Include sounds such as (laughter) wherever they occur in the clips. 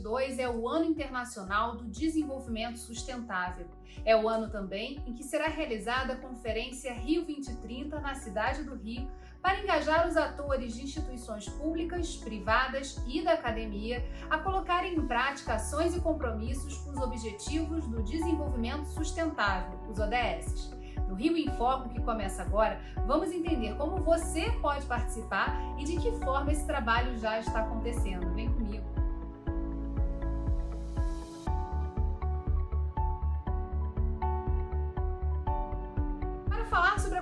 2022 é o Ano Internacional do Desenvolvimento Sustentável. É o ano também em que será realizada a Conferência Rio 2030 na cidade do Rio para engajar os atores de instituições públicas, privadas e da academia a colocarem em prática ações e compromissos com os Objetivos do Desenvolvimento Sustentável, os ODS. No Rio em Foco, que começa agora, vamos entender como você pode participar e de que forma esse trabalho já está acontecendo. Vem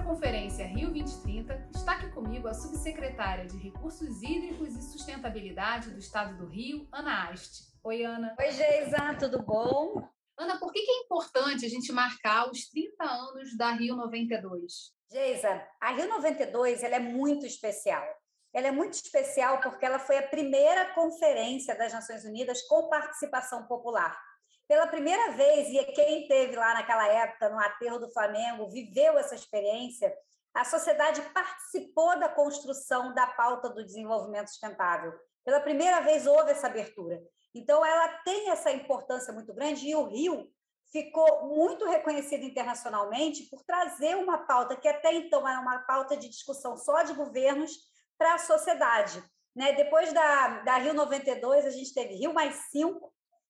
conferência Rio 2030, está aqui comigo a subsecretária de Recursos Hídricos e Sustentabilidade do Estado do Rio, Ana Ast. Oi, Ana. Oi, Geisa, tudo bom? Ana, por que é importante a gente marcar os 30 anos da Rio 92? Geisa, a Rio 92 ela é muito especial. Ela é muito especial porque ela foi a primeira conferência das Nações Unidas com participação popular. Pela primeira vez, e quem teve lá naquela época, no aterro do Flamengo, viveu essa experiência, a sociedade participou da construção da pauta do desenvolvimento sustentável. Pela primeira vez houve essa abertura. Então, ela tem essa importância muito grande e o Rio ficou muito reconhecido internacionalmente por trazer uma pauta que até então era uma pauta de discussão só de governos para a sociedade. Né? Depois da, da Rio 92, a gente teve Rio mais 5,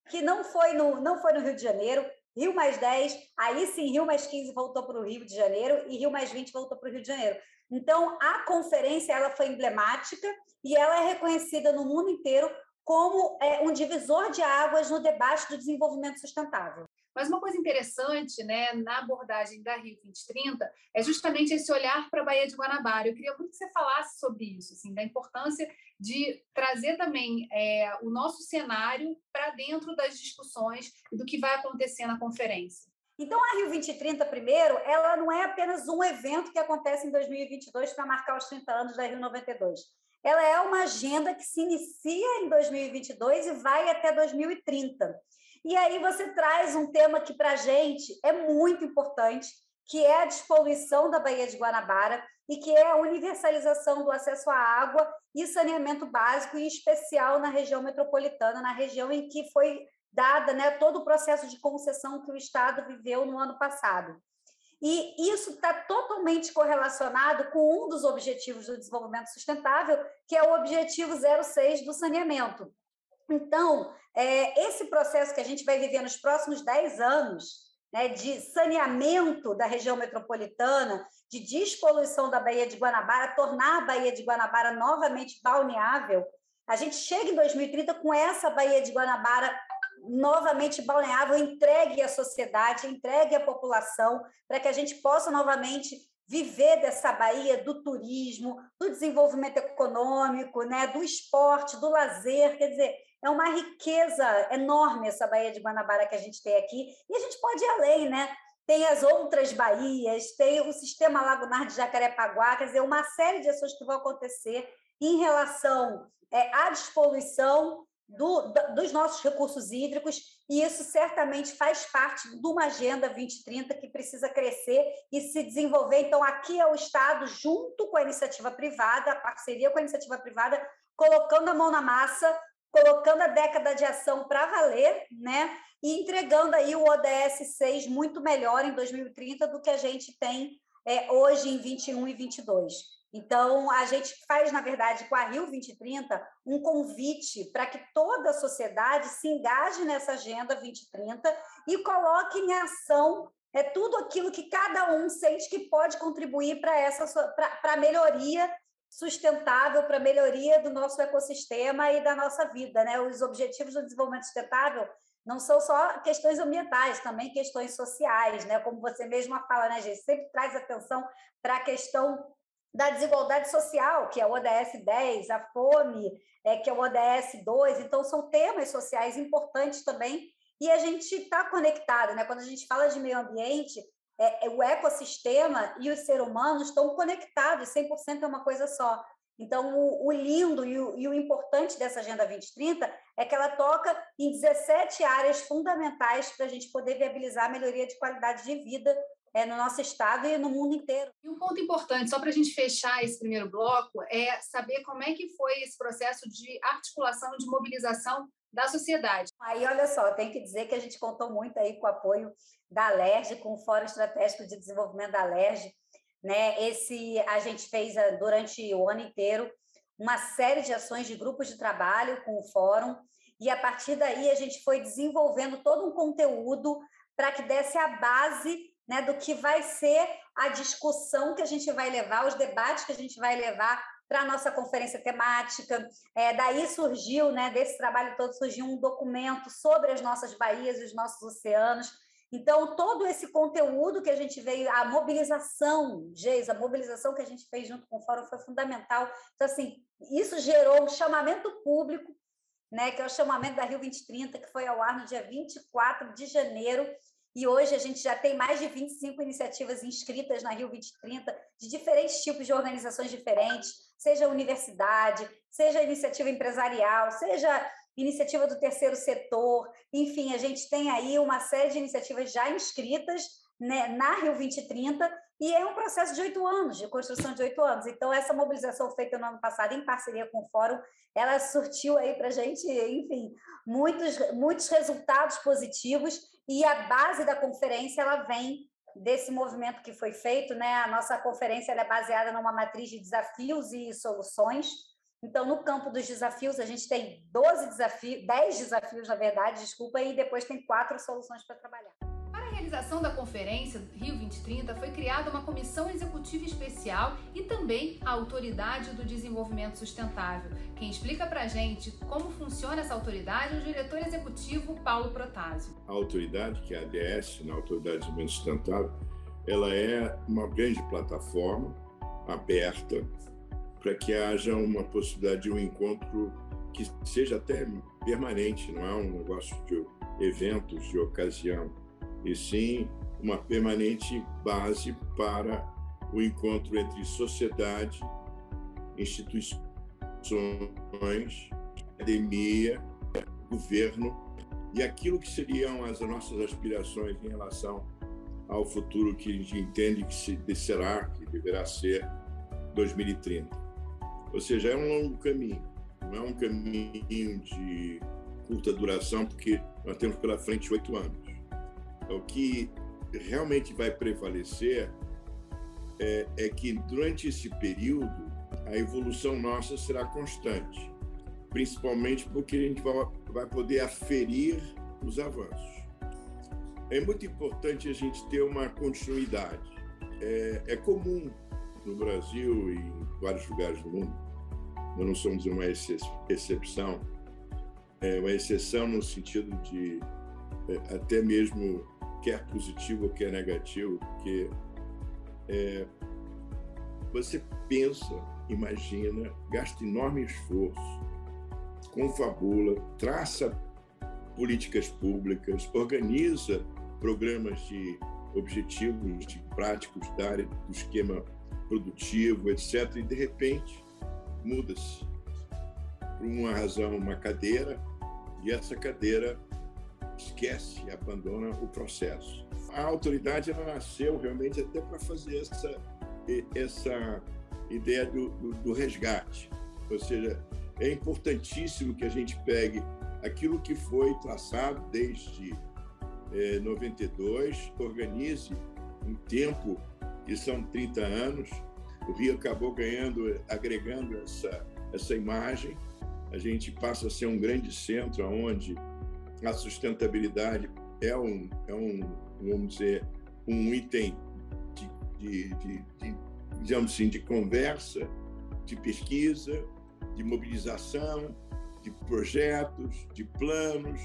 que não foi, no, não foi no Rio de Janeiro, Rio mais 10, aí sim, Rio mais 15 voltou para o Rio de Janeiro e Rio mais 20 voltou para o Rio de Janeiro. Então, a conferência ela foi emblemática e ela é reconhecida no mundo inteiro como é, um divisor de águas no debate do desenvolvimento sustentável. Mas uma coisa interessante né, na abordagem da Rio 2030 é justamente esse olhar para a Baía de Guanabara. Eu queria muito que você falasse sobre isso, assim, da importância de trazer também é, o nosso cenário para dentro das discussões e do que vai acontecer na conferência. Então, a Rio 2030, primeiro, ela não é apenas um evento que acontece em 2022 para marcar os 30 anos da Rio 92 ela é uma agenda que se inicia em 2022 e vai até 2030. E aí você traz um tema que para a gente é muito importante, que é a despoluição da Baía de Guanabara e que é a universalização do acesso à água e saneamento básico, em especial na região metropolitana, na região em que foi dada né, todo o processo de concessão que o Estado viveu no ano passado. E isso está totalmente correlacionado com um dos objetivos do desenvolvimento sustentável, que é o objetivo 06 do saneamento. Então, é, esse processo que a gente vai viver nos próximos 10 anos, né, de saneamento da região metropolitana, de despoluição da Baía de Guanabara, tornar a Baía de Guanabara novamente balneável, a gente chega em 2030 com essa Baía de Guanabara novamente balneável, entregue à sociedade, entregue à população, para que a gente possa novamente viver dessa Bahia do turismo, do desenvolvimento econômico, né, do esporte, do lazer, quer dizer, é uma riqueza enorme essa Baía de Guanabara que a gente tem aqui, e a gente pode ir além, né? Tem as outras baías, tem o sistema lagunar de Jacarepaguá, quer dizer, uma série de ações que vão acontecer em relação é, à despoluição, do, dos nossos recursos hídricos, e isso certamente faz parte de uma Agenda 2030 que precisa crescer e se desenvolver. Então, aqui é o Estado, junto com a iniciativa privada, a parceria com a iniciativa privada, colocando a mão na massa, colocando a década de ação para valer, né? E entregando aí o ODS 6 muito melhor em 2030 do que a gente tem é, hoje em 21 e 22. Então, a gente faz, na verdade, com a Rio 2030, um convite para que toda a sociedade se engaje nessa Agenda 2030 e coloque em ação é tudo aquilo que cada um sente que pode contribuir para essa para a melhoria sustentável, para a melhoria do nosso ecossistema e da nossa vida. Né? Os objetivos do desenvolvimento sustentável não são só questões ambientais, também questões sociais, né? Como você mesma fala, né, gente? Sempre traz atenção para a questão da desigualdade social, que é o ODS 10, a fome, é, que é o ODS 2. Então, são temas sociais importantes também. E a gente está conectado, né? Quando a gente fala de meio ambiente, é, é, o ecossistema e o ser humano estão conectados, 100% é uma coisa só. Então, o, o lindo e o, e o, importante dessa Agenda 2030 é que ela toca em 17 áreas fundamentais para a gente poder viabilizar a melhoria de qualidade de vida é, no nosso estado e no mundo inteiro. E um ponto importante, só para a gente fechar esse primeiro bloco, é saber como é que foi esse processo de articulação, de mobilização da sociedade. Aí, olha só, tem que dizer que a gente contou muito aí com o apoio da LERJ, com o Fórum Estratégico de Desenvolvimento da LERJ. Né? Esse, a gente fez ah, durante o ano inteiro uma série de ações de grupos de trabalho com o Fórum, e a partir daí a gente foi desenvolvendo todo um conteúdo para que desse a base né, do que vai ser a discussão que a gente vai levar, os debates que a gente vai levar para a nossa conferência temática. É, daí surgiu, né, desse trabalho todo, surgiu um documento sobre as nossas baías e os nossos oceanos. Então, todo esse conteúdo que a gente veio, a mobilização, Geis, a mobilização que a gente fez junto com o Fórum foi fundamental. Então, assim, isso gerou um chamamento público, né, que é o chamamento da Rio 2030, que foi ao ar no dia 24 de janeiro, e hoje a gente já tem mais de 25 iniciativas inscritas na Rio 2030, de diferentes tipos de organizações diferentes, seja universidade, seja iniciativa empresarial, seja iniciativa do terceiro setor, enfim, a gente tem aí uma série de iniciativas já inscritas né, na Rio 2030 e é um processo de oito anos, de construção de oito anos. Então, essa mobilização feita no ano passado em parceria com o Fórum, ela surtiu aí para a gente, enfim, muitos, muitos resultados positivos e a base da conferência ela vem desse movimento que foi feito, né? A nossa conferência é baseada numa matriz de desafios e soluções. Então, no campo dos desafios, a gente tem 12 desafios, 10 desafios, na verdade, desculpa, e depois tem quatro soluções para trabalhar realização da conferência Rio 2030 foi criada uma comissão executiva especial e também a Autoridade do Desenvolvimento Sustentável. Quem explica para a gente como funciona essa autoridade é o diretor executivo Paulo Protásio. A autoridade, que é a ADS, na Autoridade de Desenvolvimento Sustentável, ela é uma grande plataforma aberta para que haja uma possibilidade de um encontro que seja até permanente, não é um negócio de eventos de ocasião e sim uma permanente base para o encontro entre sociedade, instituições, academia, governo e aquilo que seriam as nossas aspirações em relação ao futuro que a gente entende que será, que deverá ser 2030. Ou seja, é um longo caminho, não é um caminho de curta duração, porque nós temos pela frente oito anos o que realmente vai prevalecer é, é, que durante esse período a evolução nossa será constante, principalmente porque a gente vai, poder aferir os avanços. É muito importante a gente ter uma continuidade. É, é comum no Brasil e em vários lugares do mundo, nós não somos uma exceção, é uma exceção no sentido de é, até mesmo quer positivo ou quer negativo, porque é, você pensa, imagina, gasta enorme esforço, confabula, traça políticas públicas, organiza programas de objetivos de práticos da área do esquema produtivo, etc. E de repente muda-se por uma razão, uma cadeira, e essa cadeira esquece, abandona o processo. A autoridade ela nasceu realmente até para fazer essa, essa ideia do, do, do resgate. Ou seja, é importantíssimo que a gente pegue aquilo que foi traçado desde é, 92, organize um tempo que são 30 anos. O Rio acabou ganhando, agregando essa, essa imagem. A gente passa a ser um grande centro onde a sustentabilidade é um, é um vamos dizer, um item de, de, de, de, digamos assim, de conversa, de pesquisa, de mobilização, de projetos, de planos.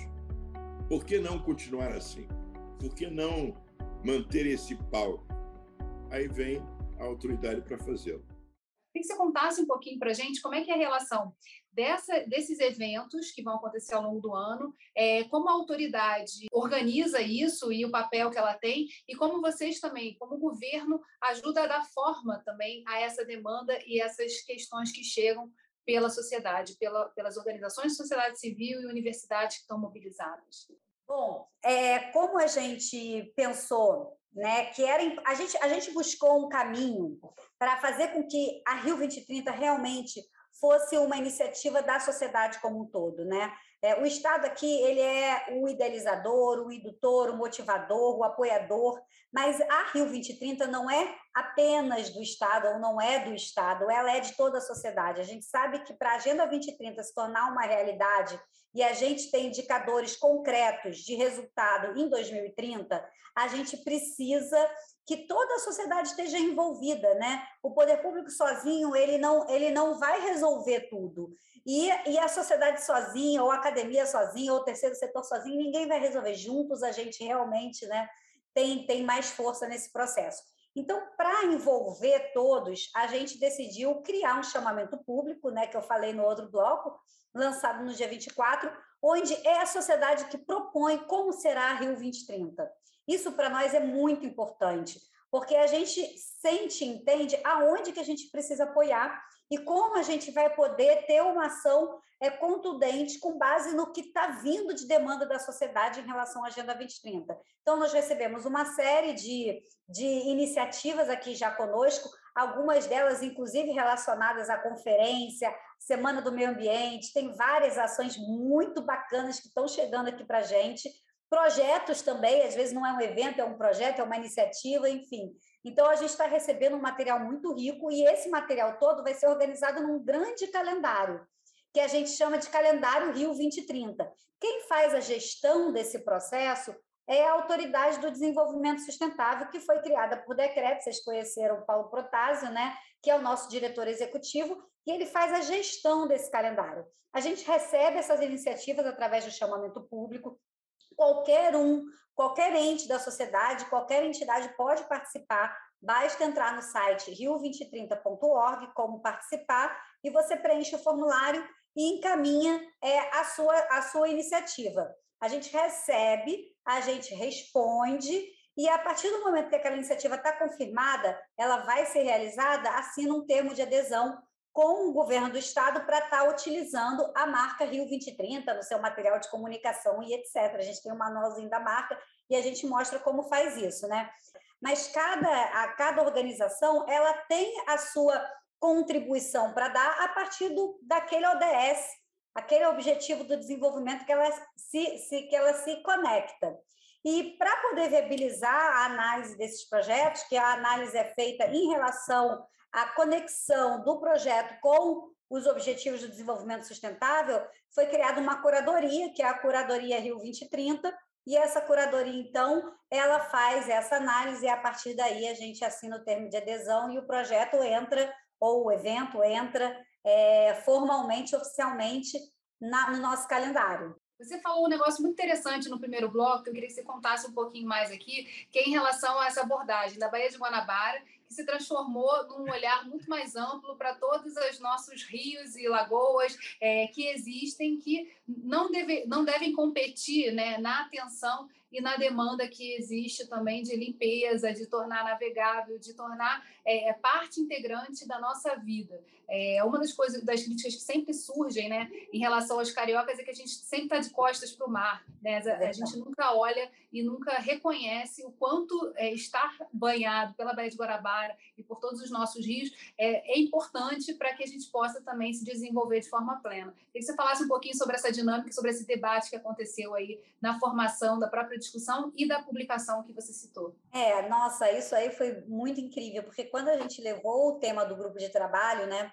Por que não continuar assim? Por que não manter esse palco? Aí vem a autoridade para fazê-lo. Queria que você contasse um pouquinho para a gente como é que é a relação dessa, desses eventos que vão acontecer ao longo do ano, é, como a autoridade organiza isso e o papel que ela tem, e como vocês também, como governo, ajuda a dar forma também a essa demanda e essas questões que chegam pela sociedade, pela, pelas organizações de sociedade civil e universidades que estão mobilizadas. Bom, é, como a gente pensou né, que era a gente a gente buscou um caminho para fazer com que a Rio 2030 realmente fosse uma iniciativa da sociedade como um todo, né? É, o Estado aqui ele é o idealizador, o indutor, o motivador, o apoiador, mas a Rio 2030 não é apenas do Estado ou não é do Estado, ela é de toda a sociedade. A gente sabe que para a Agenda 2030 se tornar uma realidade e a gente tem indicadores concretos de resultado em 2030, a gente precisa que toda a sociedade esteja envolvida, né? O poder público sozinho ele não ele não vai resolver tudo e, e a sociedade sozinha ou a academia sozinha ou o terceiro setor sozinho ninguém vai resolver. Juntos a gente realmente, né? Tem tem mais força nesse processo. Então, para envolver todos, a gente decidiu criar um chamamento público, né? Que eu falei no outro bloco, lançado no dia 24, onde é a sociedade que propõe como será a Rio 2030. Isso para nós é muito importante, porque a gente sente, entende aonde que a gente precisa apoiar e como a gente vai poder ter uma ação é, contundente com base no que está vindo de demanda da sociedade em relação à Agenda 2030. Então, nós recebemos uma série de, de iniciativas aqui já conosco, algumas delas, inclusive, relacionadas à conferência, Semana do Meio Ambiente, tem várias ações muito bacanas que estão chegando aqui para a gente, Projetos também, às vezes não é um evento, é um projeto, é uma iniciativa, enfim. Então, a gente está recebendo um material muito rico e esse material todo vai ser organizado num grande calendário, que a gente chama de Calendário Rio 2030. Quem faz a gestão desse processo é a Autoridade do Desenvolvimento Sustentável, que foi criada por decreto, vocês conheceram o Paulo Protásio, né? que é o nosso diretor executivo, e ele faz a gestão desse calendário. A gente recebe essas iniciativas através do chamamento público, qualquer um, qualquer ente da sociedade, qualquer entidade pode participar. Basta entrar no site rio2030.org, como participar, e você preenche o formulário e encaminha é, a, sua, a sua iniciativa. A gente recebe, a gente responde, e a partir do momento que aquela iniciativa está confirmada, ela vai ser realizada, assina um termo de adesão com o governo do estado para estar tá utilizando a marca Rio 2030 no seu material de comunicação e etc. A gente tem um manualzinho da marca e a gente mostra como faz isso, né? Mas cada, a, cada organização ela tem a sua contribuição para dar a partir do, daquele ODS, aquele objetivo do desenvolvimento que ela se, se que ela se conecta. E para poder viabilizar a análise desses projetos, que a análise é feita em relação à conexão do projeto com os Objetivos do Desenvolvimento Sustentável, foi criada uma curadoria, que é a Curadoria Rio 2030, e essa curadoria, então, ela faz essa análise e a partir daí a gente assina o termo de adesão e o projeto entra, ou o evento entra é, formalmente, oficialmente, na, no nosso calendário. Você falou um negócio muito interessante no primeiro bloco, que eu queria que você contasse um pouquinho mais aqui, que é em relação a essa abordagem da Baía de Guanabara, se transformou num olhar muito mais amplo para todos os nossos rios e lagoas é, que existem, que não, deve, não devem competir né, na atenção e na demanda que existe também de limpeza, de tornar navegável, de tornar é, é, parte integrante da nossa vida. É, uma das coisas, das críticas que sempre surgem, né, em relação aos cariocas é que a gente sempre está de costas para o mar, né? A, a, gente nunca olha e nunca reconhece o quanto é, estar banhado pela Baía de Guarabara e por todos os nossos rios é, é importante para que a gente possa também se desenvolver de forma plena. Queria que você falasse um pouquinho sobre essa dinâmica, sobre esse debate que aconteceu aí na formação da própria discussão e da publicação que você citou. É, nossa, isso aí foi muito incrível, porque quando a gente levou o tema do grupo de trabalho, né,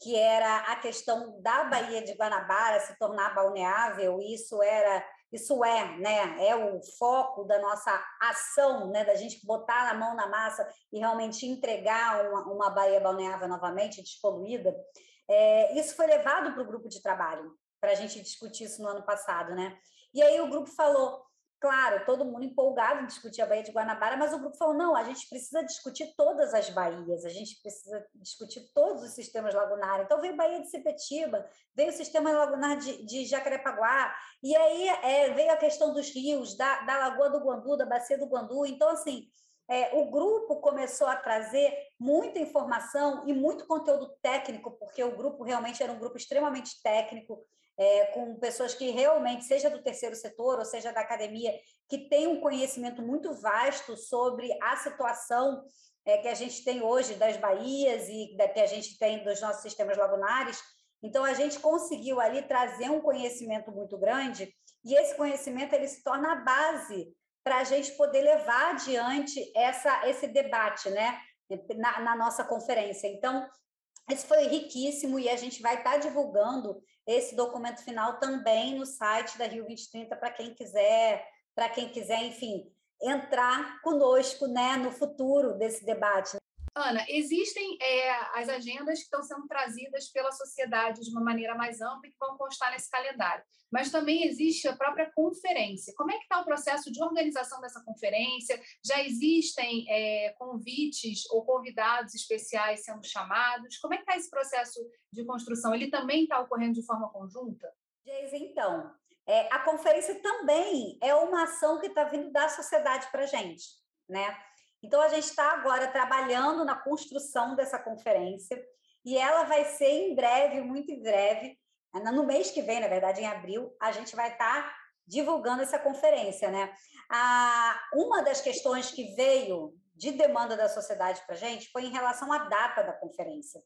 que era a questão da Baía de Guanabara se tornar balneável, isso era isso é, né, é o foco da nossa ação, né, da gente botar a mão na massa e realmente entregar uma, uma Baía balneável novamente despoluída. É, isso foi levado para o grupo de trabalho para a gente discutir isso no ano passado, né? E aí o grupo falou: Claro, todo mundo empolgado em discutir a Baía de Guanabara, mas o grupo falou: não, a gente precisa discutir todas as baías, a gente precisa discutir todos os sistemas lagunares. Então, veio Baía de Sepetiba, veio o sistema lagunar de, de Jacarepaguá, e aí é, veio a questão dos rios, da, da Lagoa do Guandu, da Bacia do Guandu. Então, assim, é, o grupo começou a trazer muita informação e muito conteúdo técnico, porque o grupo realmente era um grupo extremamente técnico é, com pessoas que realmente, seja do terceiro setor ou seja da academia, que tem um conhecimento muito vasto sobre a situação é, que a gente tem hoje das baías e da, que a gente tem dos nossos sistemas lagunares. Então, a gente conseguiu ali trazer um conhecimento muito grande, e esse conhecimento ele se torna a base para a gente poder levar adiante essa, esse debate né, na, na nossa conferência. Então, esse foi riquíssimo e a gente vai estar tá divulgando esse documento final também no site da Rio 2030 para quem quiser, para quem quiser, enfim, entrar conosco né, no futuro desse debate. Ana, existem é, as agendas que estão sendo trazidas pela sociedade de uma maneira mais ampla e que vão constar nesse calendário, mas também existe a própria conferência. Como é que está o processo de organização dessa conferência? Já existem é, convites ou convidados especiais sendo chamados? Como é que está esse processo de construção? Ele também está ocorrendo de forma conjunta? Geis, então, é, a conferência também é uma ação que está vindo da sociedade para a gente, né? Então, a gente está agora trabalhando na construção dessa conferência e ela vai ser em breve, muito em breve, no mês que vem, na verdade, em abril, a gente vai estar tá divulgando essa conferência, né? Ah, uma das questões que veio de demanda da sociedade para a gente foi em relação à data da conferência.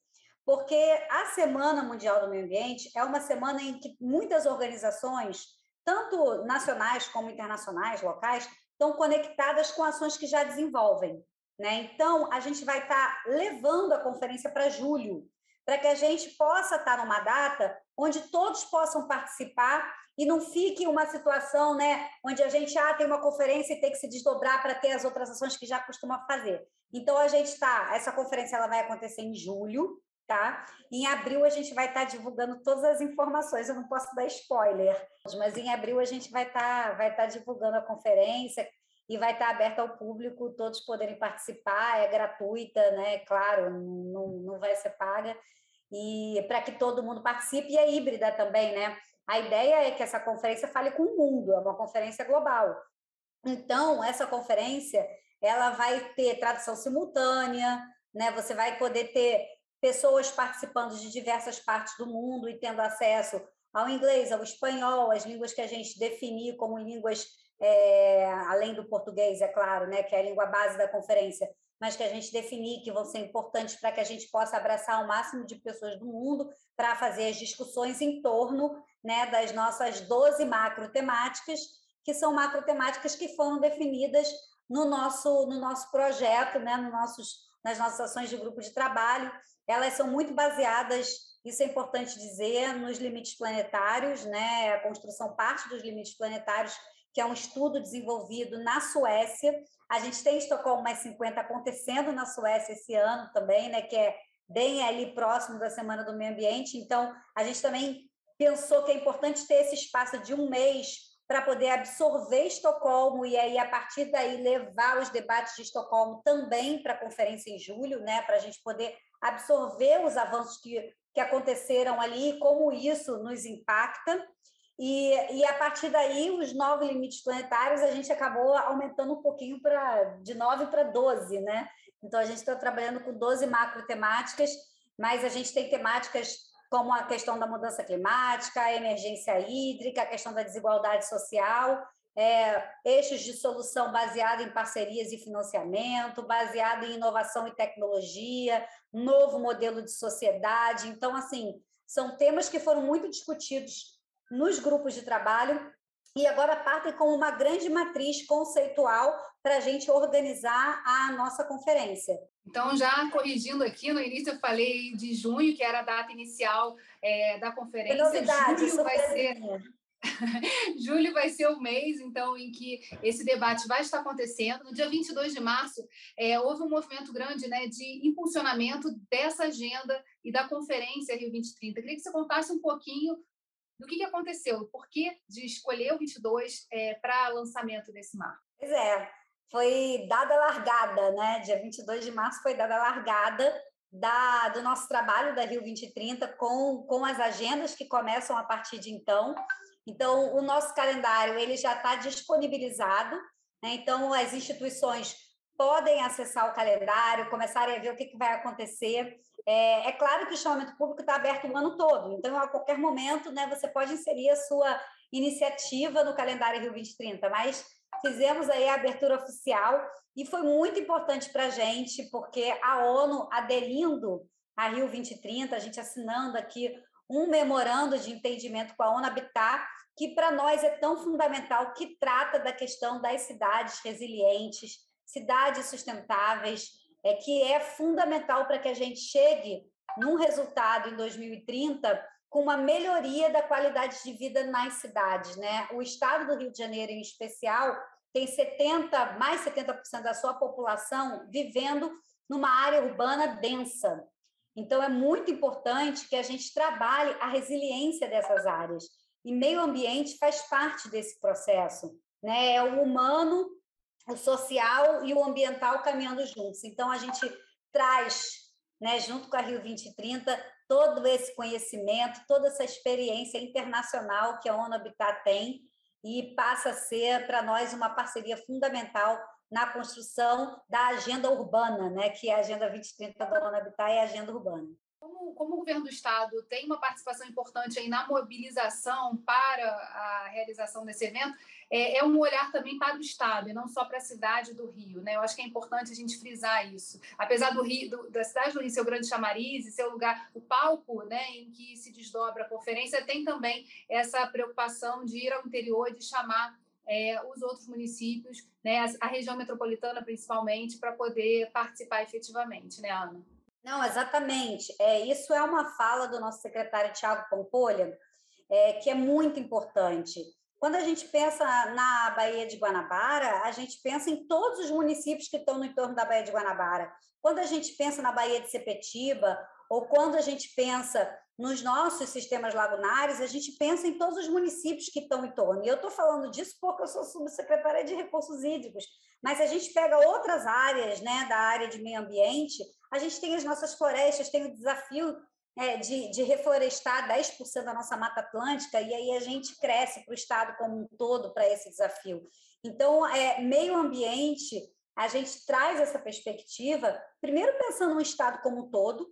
Porque a Semana Mundial do Meio Ambiente é uma semana em que muitas organizações, tanto nacionais como internacionais, locais, estão conectadas com ações que já desenvolvem. Né? Então, a gente vai estar tá levando a conferência para julho, para que a gente possa estar tá numa data onde todos possam participar e não fique uma situação né, onde a gente ah, tem uma conferência e tem que se desdobrar para ter as outras ações que já costuma fazer. Então, a gente está, essa conferência ela vai acontecer em julho, tá? Em abril a gente vai estar tá divulgando todas as informações, eu não posso dar spoiler, mas em abril a gente vai estar tá, vai tá divulgando a conferência e vai estar aberta ao público, todos poderem participar, é gratuita, né? Claro, não, não vai ser paga. E para que todo mundo participe, e é híbrida também, né? A ideia é que essa conferência fale com o mundo, é uma conferência global. Então, essa conferência, ela vai ter tradução simultânea, né? Você vai poder ter pessoas participando de diversas partes do mundo e tendo acesso ao inglês, ao espanhol, as línguas que a gente definir como línguas, é, além do português, é claro, né, que é a língua base da conferência, mas que a gente definir que vão ser importantes para que a gente possa abraçar o máximo de pessoas do mundo para fazer as discussões em torno né, das nossas 12 macro temáticas, que são macro temáticas que foram definidas no nosso, no nosso projeto, né, no nossos, nas nossas ações de grupo de trabalho, elas são muito baseadas, isso é importante dizer, nos limites planetários, né? A construção parte dos limites planetários, que é um estudo desenvolvido na Suécia. A gente tem Estocolmo mais 50 acontecendo na Suécia esse ano também, né? Que é bem ali próximo da Semana do Meio Ambiente. Então, a gente também pensou que é importante ter esse espaço de um mês para poder absorver Estocolmo e aí a partir daí levar os debates de Estocolmo também para a conferência em julho, né, para a gente poder absorver os avanços que, que aconteceram ali, como isso nos impacta. E, e a partir daí, os nove limites planetários, a gente acabou aumentando um pouquinho para de nove para doze, né? Então, a gente está trabalhando com 12 macro temáticas, mas a gente tem temáticas como a questão da mudança climática, a emergência hídrica, a questão da desigualdade social, é, eixos de solução baseado em parcerias e financiamento, baseado em inovação e tecnologia, novo modelo de sociedade. Então, assim, são temas que foram muito discutidos nos grupos de trabalho e agora partem como uma grande matriz conceitual para a gente organizar a nossa conferência. Então, já corrigindo aqui, no início eu falei de junho, que era a data inicial é, da conferência. É novidade, julho vai ser (laughs) Julho vai ser o mês, então, em que esse debate vai estar acontecendo. No dia 22 de março, é, houve um movimento grande né, de impulsionamento dessa agenda e da conferência Rio 2030. Queria que você contasse um pouquinho do que, que aconteceu, o porquê de escolher o 22 é, para lançamento desse marco. Pois é, foi dada a largada, né? Dia 22 de março foi dada a largada da, do nosso trabalho da Rio 2030 com, com as agendas que começam a partir de então. Então, o nosso calendário ele já está disponibilizado, né? então as instituições podem acessar o calendário, começarem a ver o que, que vai acontecer. É, é, claro que o chamamento público está aberto o ano todo, então a qualquer momento né, você pode inserir a sua iniciativa no calendário Rio 2030, mas fizemos aí a abertura oficial e foi muito importante para a gente, porque a ONU aderindo a Rio 2030, a gente assinando aqui um memorando de entendimento com a ONU Habitat, que para nós é tão fundamental, que trata da questão das cidades resilientes, cidades sustentáveis, é que é fundamental para que a gente chegue num resultado em 2030 com uma melhoria da qualidade de vida nas cidades, né? O estado do Rio de Janeiro em especial tem 70, mais 70% da sua população vivendo numa área urbana densa. Então é muito importante que a gente trabalhe a resiliência dessas áreas. E meio ambiente faz parte desse processo, né? É o humano, o social e o ambiental caminhando juntos. Então a gente traz, né, junto com a Rio 2030, todo esse conhecimento, toda essa experiência internacional que a ONU Habitat tem e passa a ser para nós uma parceria fundamental na construção da agenda urbana, né, que é a Agenda 2030 da ONU Habitat e a agenda urbana. Como, como, o governo do estado tem uma participação importante aí na mobilização para a realização desse evento, é, é, um olhar também para o estado e não só para a cidade do Rio, né? Eu acho que é importante a gente frisar isso. Apesar do Rio, do, da cidade do Rio ser o grande chamariz e ser o lugar, o palco, né, em que se desdobra a conferência, tem também essa preocupação de ir ao interior, de chamar é, os outros municípios, né, a, a região metropolitana principalmente, para poder participar efetivamente, né, Ana? Não, exatamente. É, isso é uma fala do nosso secretário Tiago Pompolha, é, que é muito importante. Quando a gente pensa na Baía de Guanabara, a gente pensa em todos os municípios que estão no entorno da Baía de Guanabara. Quando a gente pensa na Baía de Sepetiba, ou quando a gente pensa nos nossos sistemas lagunares, a gente pensa em todos os municípios que estão em torno. E eu estou falando disso porque eu sou subsecretária de Recursos Hídricos. Mas se a gente pega outras áreas, né, da área de meio ambiente, a gente tem as nossas florestas, tem o desafio é, de, de reflorestar 10% da nossa Mata Atlântica, e aí a gente cresce para o Estado como um todo para esse desafio. Então, é, meio ambiente, a gente traz essa perspectiva, primeiro pensando no Estado como um todo,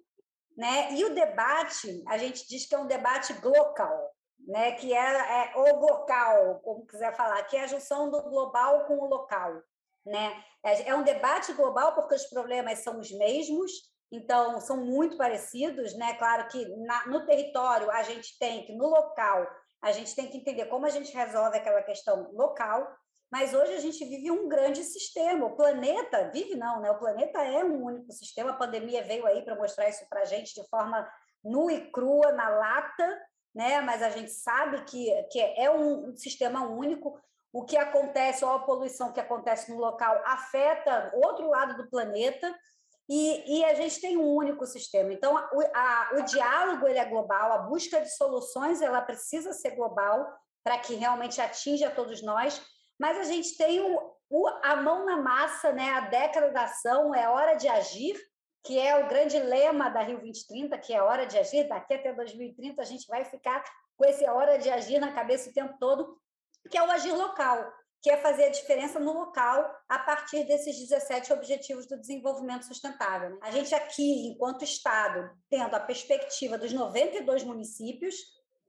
né? e o debate, a gente diz que é um debate local, né? que é, é o local, como quiser falar, que é a junção do global com o local. Né? É, é um debate global porque os problemas são os mesmos, então são muito parecidos, né? Claro que na, no território a gente tem que, no local, a gente tem que entender como a gente resolve aquela questão local, mas hoje a gente vive um grande sistema. O planeta vive não, né? O planeta é um único sistema. A pandemia veio aí para mostrar isso para a gente de forma nua e crua na lata, né? Mas a gente sabe que, que é um sistema único o que acontece, ou a poluição que acontece no local, afeta outro lado do planeta, e, e a gente tem um único sistema. Então, o, a, o diálogo ele é global, a busca de soluções ela precisa ser global para que realmente atinja todos nós, mas a gente tem o, o, a mão na massa, né? a década da ação, é hora de agir, que é o grande lema da Rio 2030, que é hora de agir, daqui até 2030 a gente vai ficar com esse hora de agir na cabeça o tempo todo, que é o agir local, que é fazer a diferença no local a partir desses 17 Objetivos do Desenvolvimento Sustentável. Né? A gente aqui, enquanto Estado, tendo a perspectiva dos 92 municípios,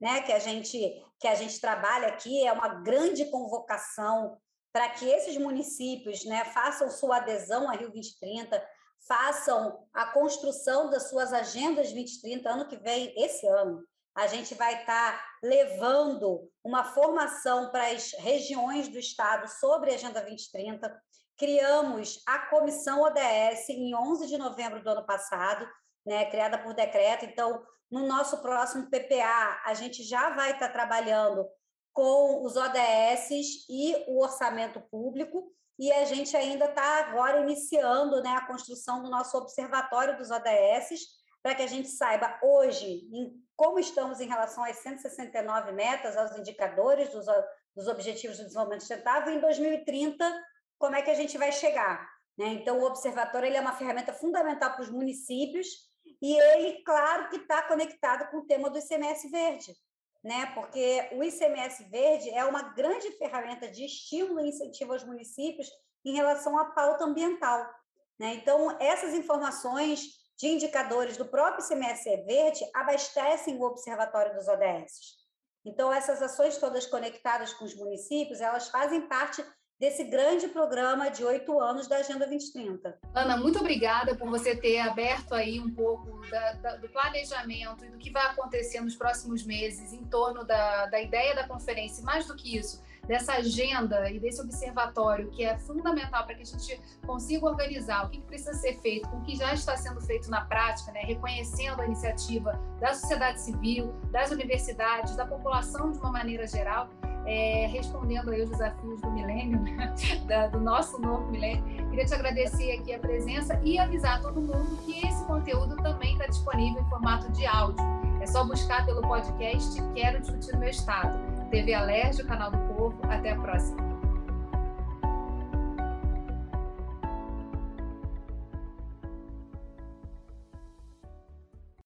né, que a gente que a gente trabalha aqui, é uma grande convocação para que esses municípios, né, façam sua adesão à Rio 2030, façam a construção das suas agendas 2030 ano que vem, esse ano, a gente vai estar tá levando uma formação para as regiões do Estado sobre a Agenda 2030. Criamos a Comissão ODS em 11 de novembro do ano passado, né, criada por decreto. Então, no nosso próximo PPA, a gente já vai estar trabalhando com os ODS e o orçamento público, e a gente ainda está agora iniciando né, a construção do nosso observatório dos ODS, para que a gente saiba hoje em como estamos em relação às 169 metas, aos indicadores dos, dos Objetivos de Desenvolvimento Sustentável, e em 2030, como é que a gente vai chegar. Né? Então, o Observatório ele é uma ferramenta fundamental para os municípios e ele, claro, que está conectado com o tema do ICMS Verde, né? porque o ICMS Verde é uma grande ferramenta de estímulo e incentivo aos municípios em relação à pauta ambiental. Né? Então, essas informações de indicadores do próprio CMSE Verde abastecem o Observatório dos ODS. Então, essas ações todas conectadas com os municípios, elas fazem parte desse grande programa de oito anos da Agenda 2030. Ana, muito obrigada por você ter aberto aí um pouco da, da, do planejamento e do que vai acontecer nos próximos meses em torno da, da ideia da conferência, e mais do que isso, dessa agenda e desse observatório que é fundamental para que a gente consiga organizar o que, precisa ser feito com o que já está sendo feito na prática, né? reconhecendo a iniciativa da sociedade civil, das universidades, da população de uma maneira geral. É, respondendo aí os desafios do milênio, né? (laughs) da, do nosso novo milênio. Queria te agradecer aqui a presença e avisar todo mundo que esse conteúdo também está disponível em formato de áudio. É só buscar pelo podcast Quero Discutir no Meu Estado. TV Alerj, o canal do Povo. Até a próxima.